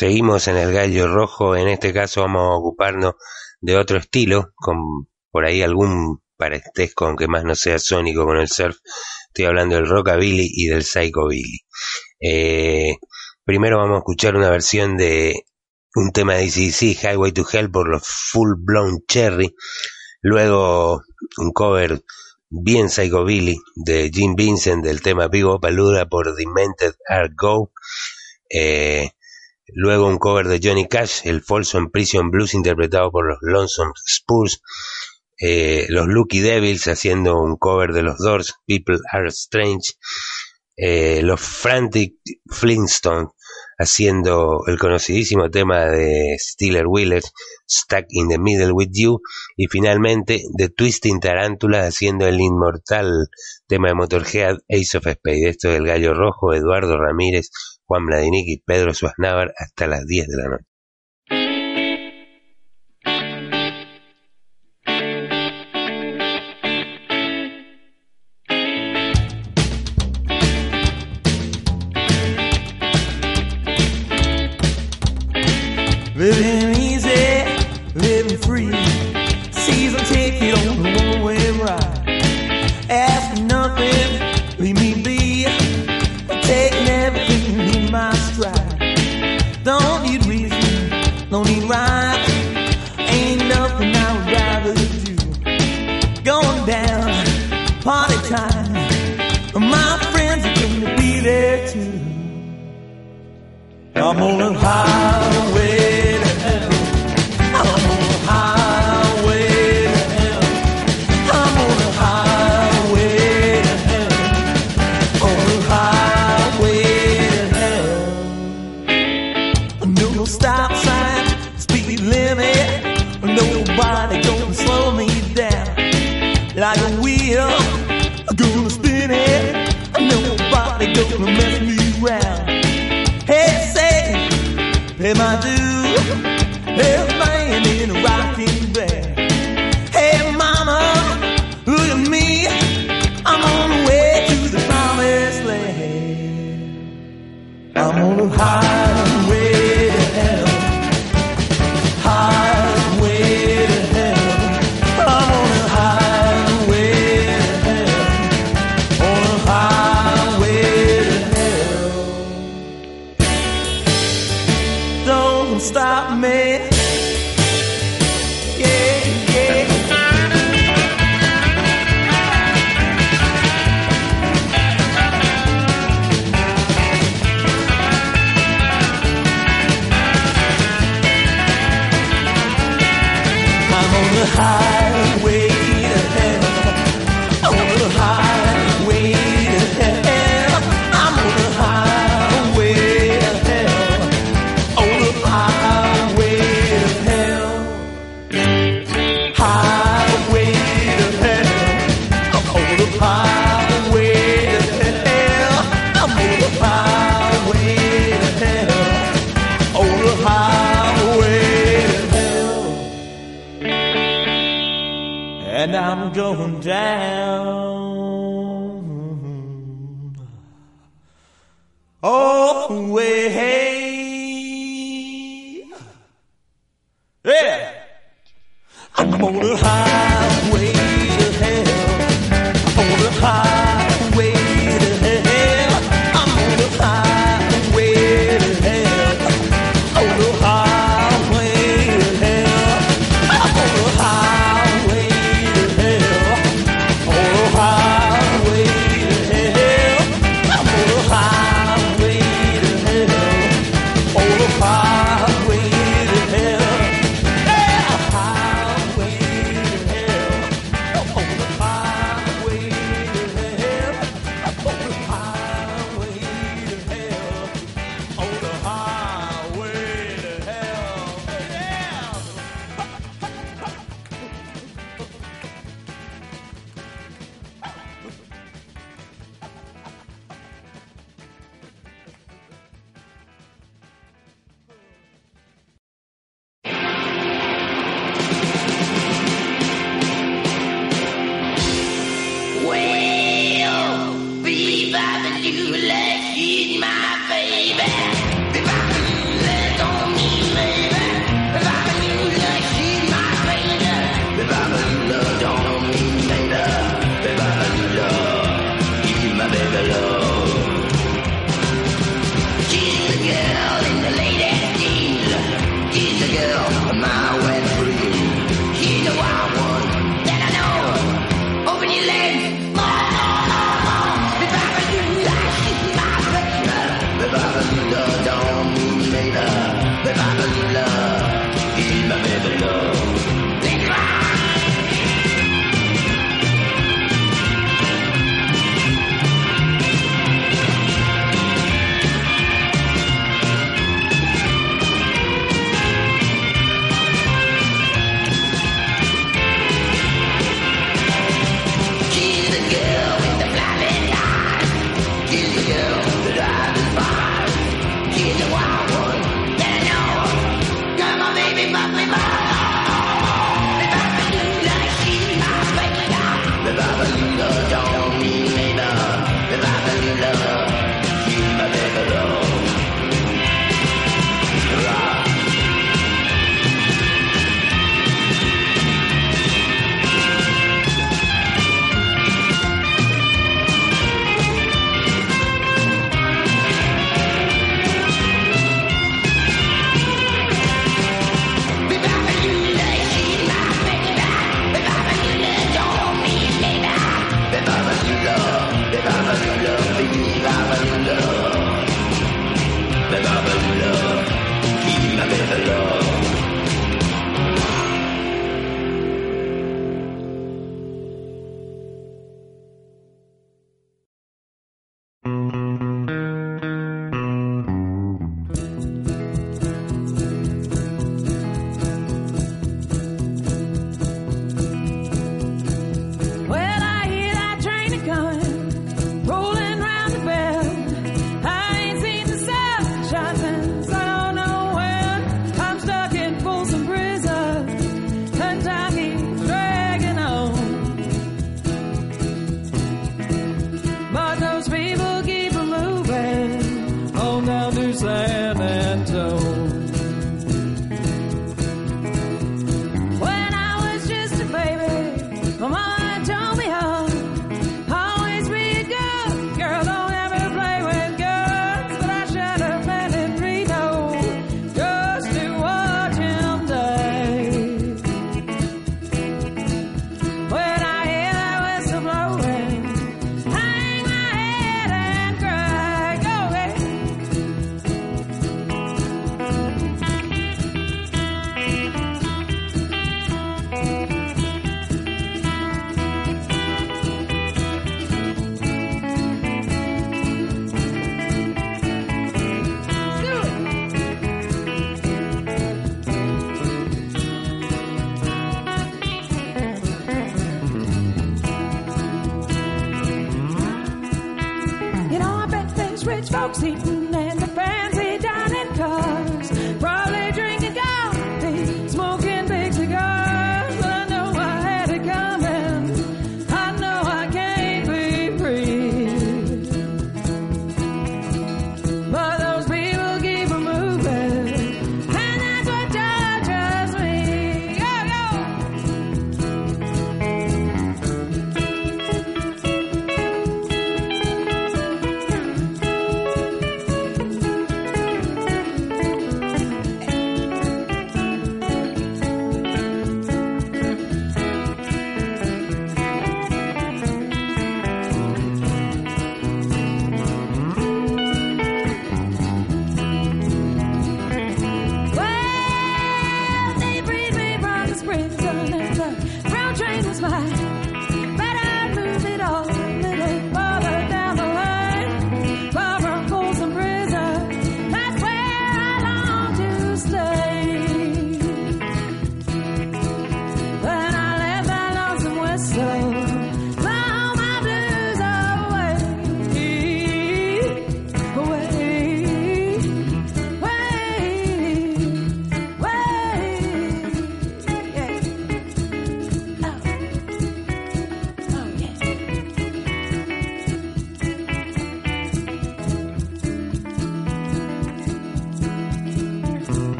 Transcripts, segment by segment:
Seguimos en el gallo rojo, en este caso vamos a ocuparnos de otro estilo, con por ahí algún parentesco, aunque más no sea sónico con el surf. Estoy hablando del rockabilly y del psychobilly. Eh, primero vamos a escuchar una versión de un tema de DCC, Highway to Hell, por los Full Blown Cherry. Luego un cover bien psychobilly de Jim Vincent del tema Vivo Paluda por Demented Art Go. Eh, Luego un cover de Johnny Cash, el Folsom Prison Blues interpretado por los Lonesome Spurs. Eh, los Lucky Devils haciendo un cover de los Doors, People Are Strange. Eh, los Frantic Flintstones haciendo el conocidísimo tema de Steeler Wheeler, Stuck in the Middle with You. Y finalmente The Twisting Tarantula haciendo el inmortal tema de Motorhead Ace of Spades. Esto es el Gallo Rojo, Eduardo Ramírez Juan Bladinic y Pedro Suaznávar hasta las 10 de la noche. I'm holding high. Am I due? going down. Oh, way. Hey. Yeah. I'm on a highway to hell. I'm on a highway to hell. I'm on a highway to hell. On a highway.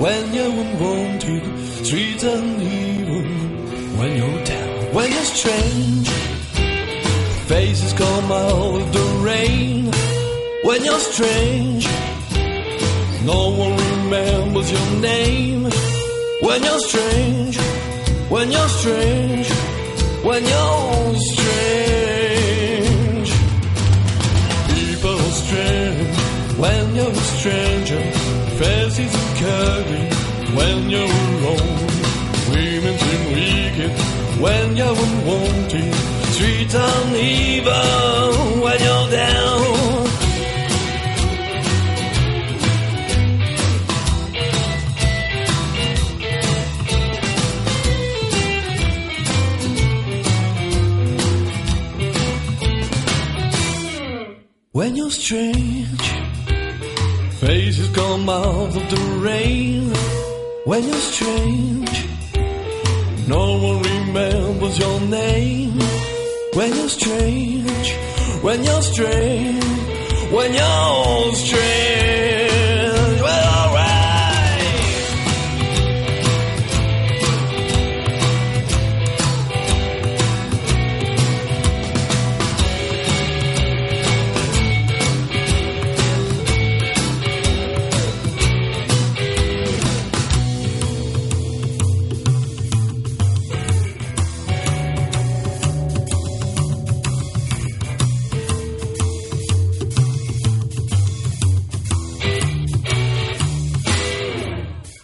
when you're unwanted, sweet streets and evil. when you're down, when you're strange. Faces come out of the rain when you're strange. No one remembers your name when you're strange. When you're strange. When you're strange. People are strange when you're a stranger faces you carry when you're alone. Women seem wicked when you're unwanted, sweet and evil. mouth of the rain when you're strange. No one remembers your name when you're strange. When you're strange. When you're strange.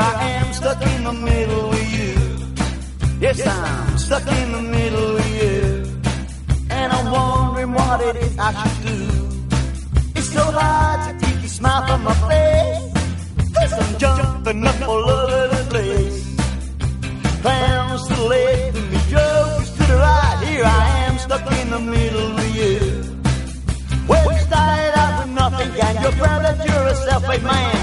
I am stuck in the middle of you. Yes, I'm stuck in the middle of you. And I'm wondering what it is I should do. It's so hard to keep your smile from my face. Cause I'm jumping up all over the place. Clowns to the left and the jokes to the right. Here I am stuck in the middle of you. Well, you started out with nothing and you're proud that you're a self-made man.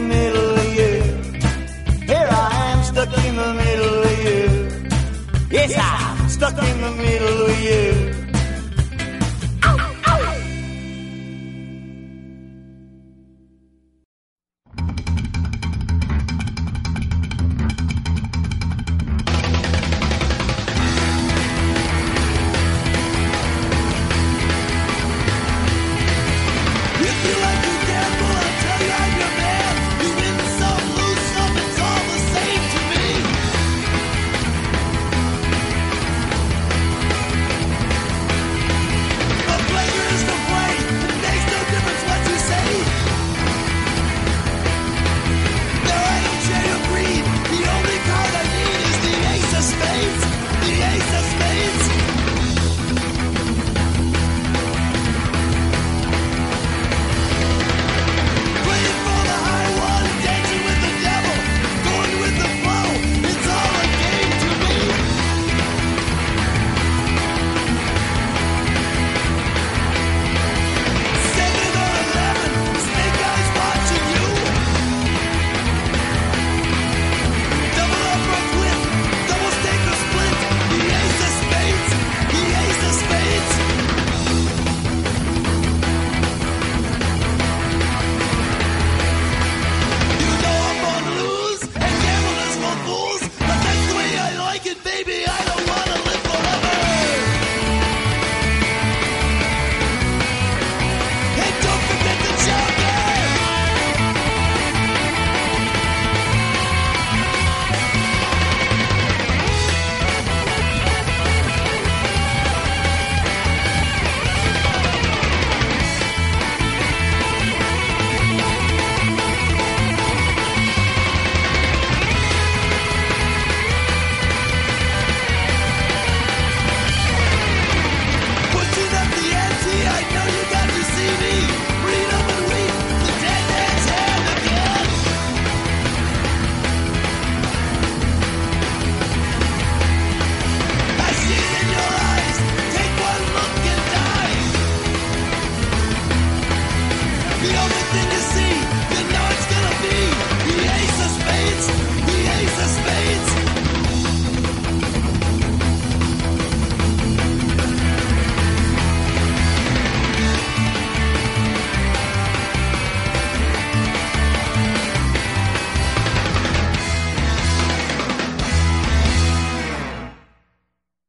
middle of you. Here I am stuck in the middle of you. Yes, I'm stuck in the middle of you.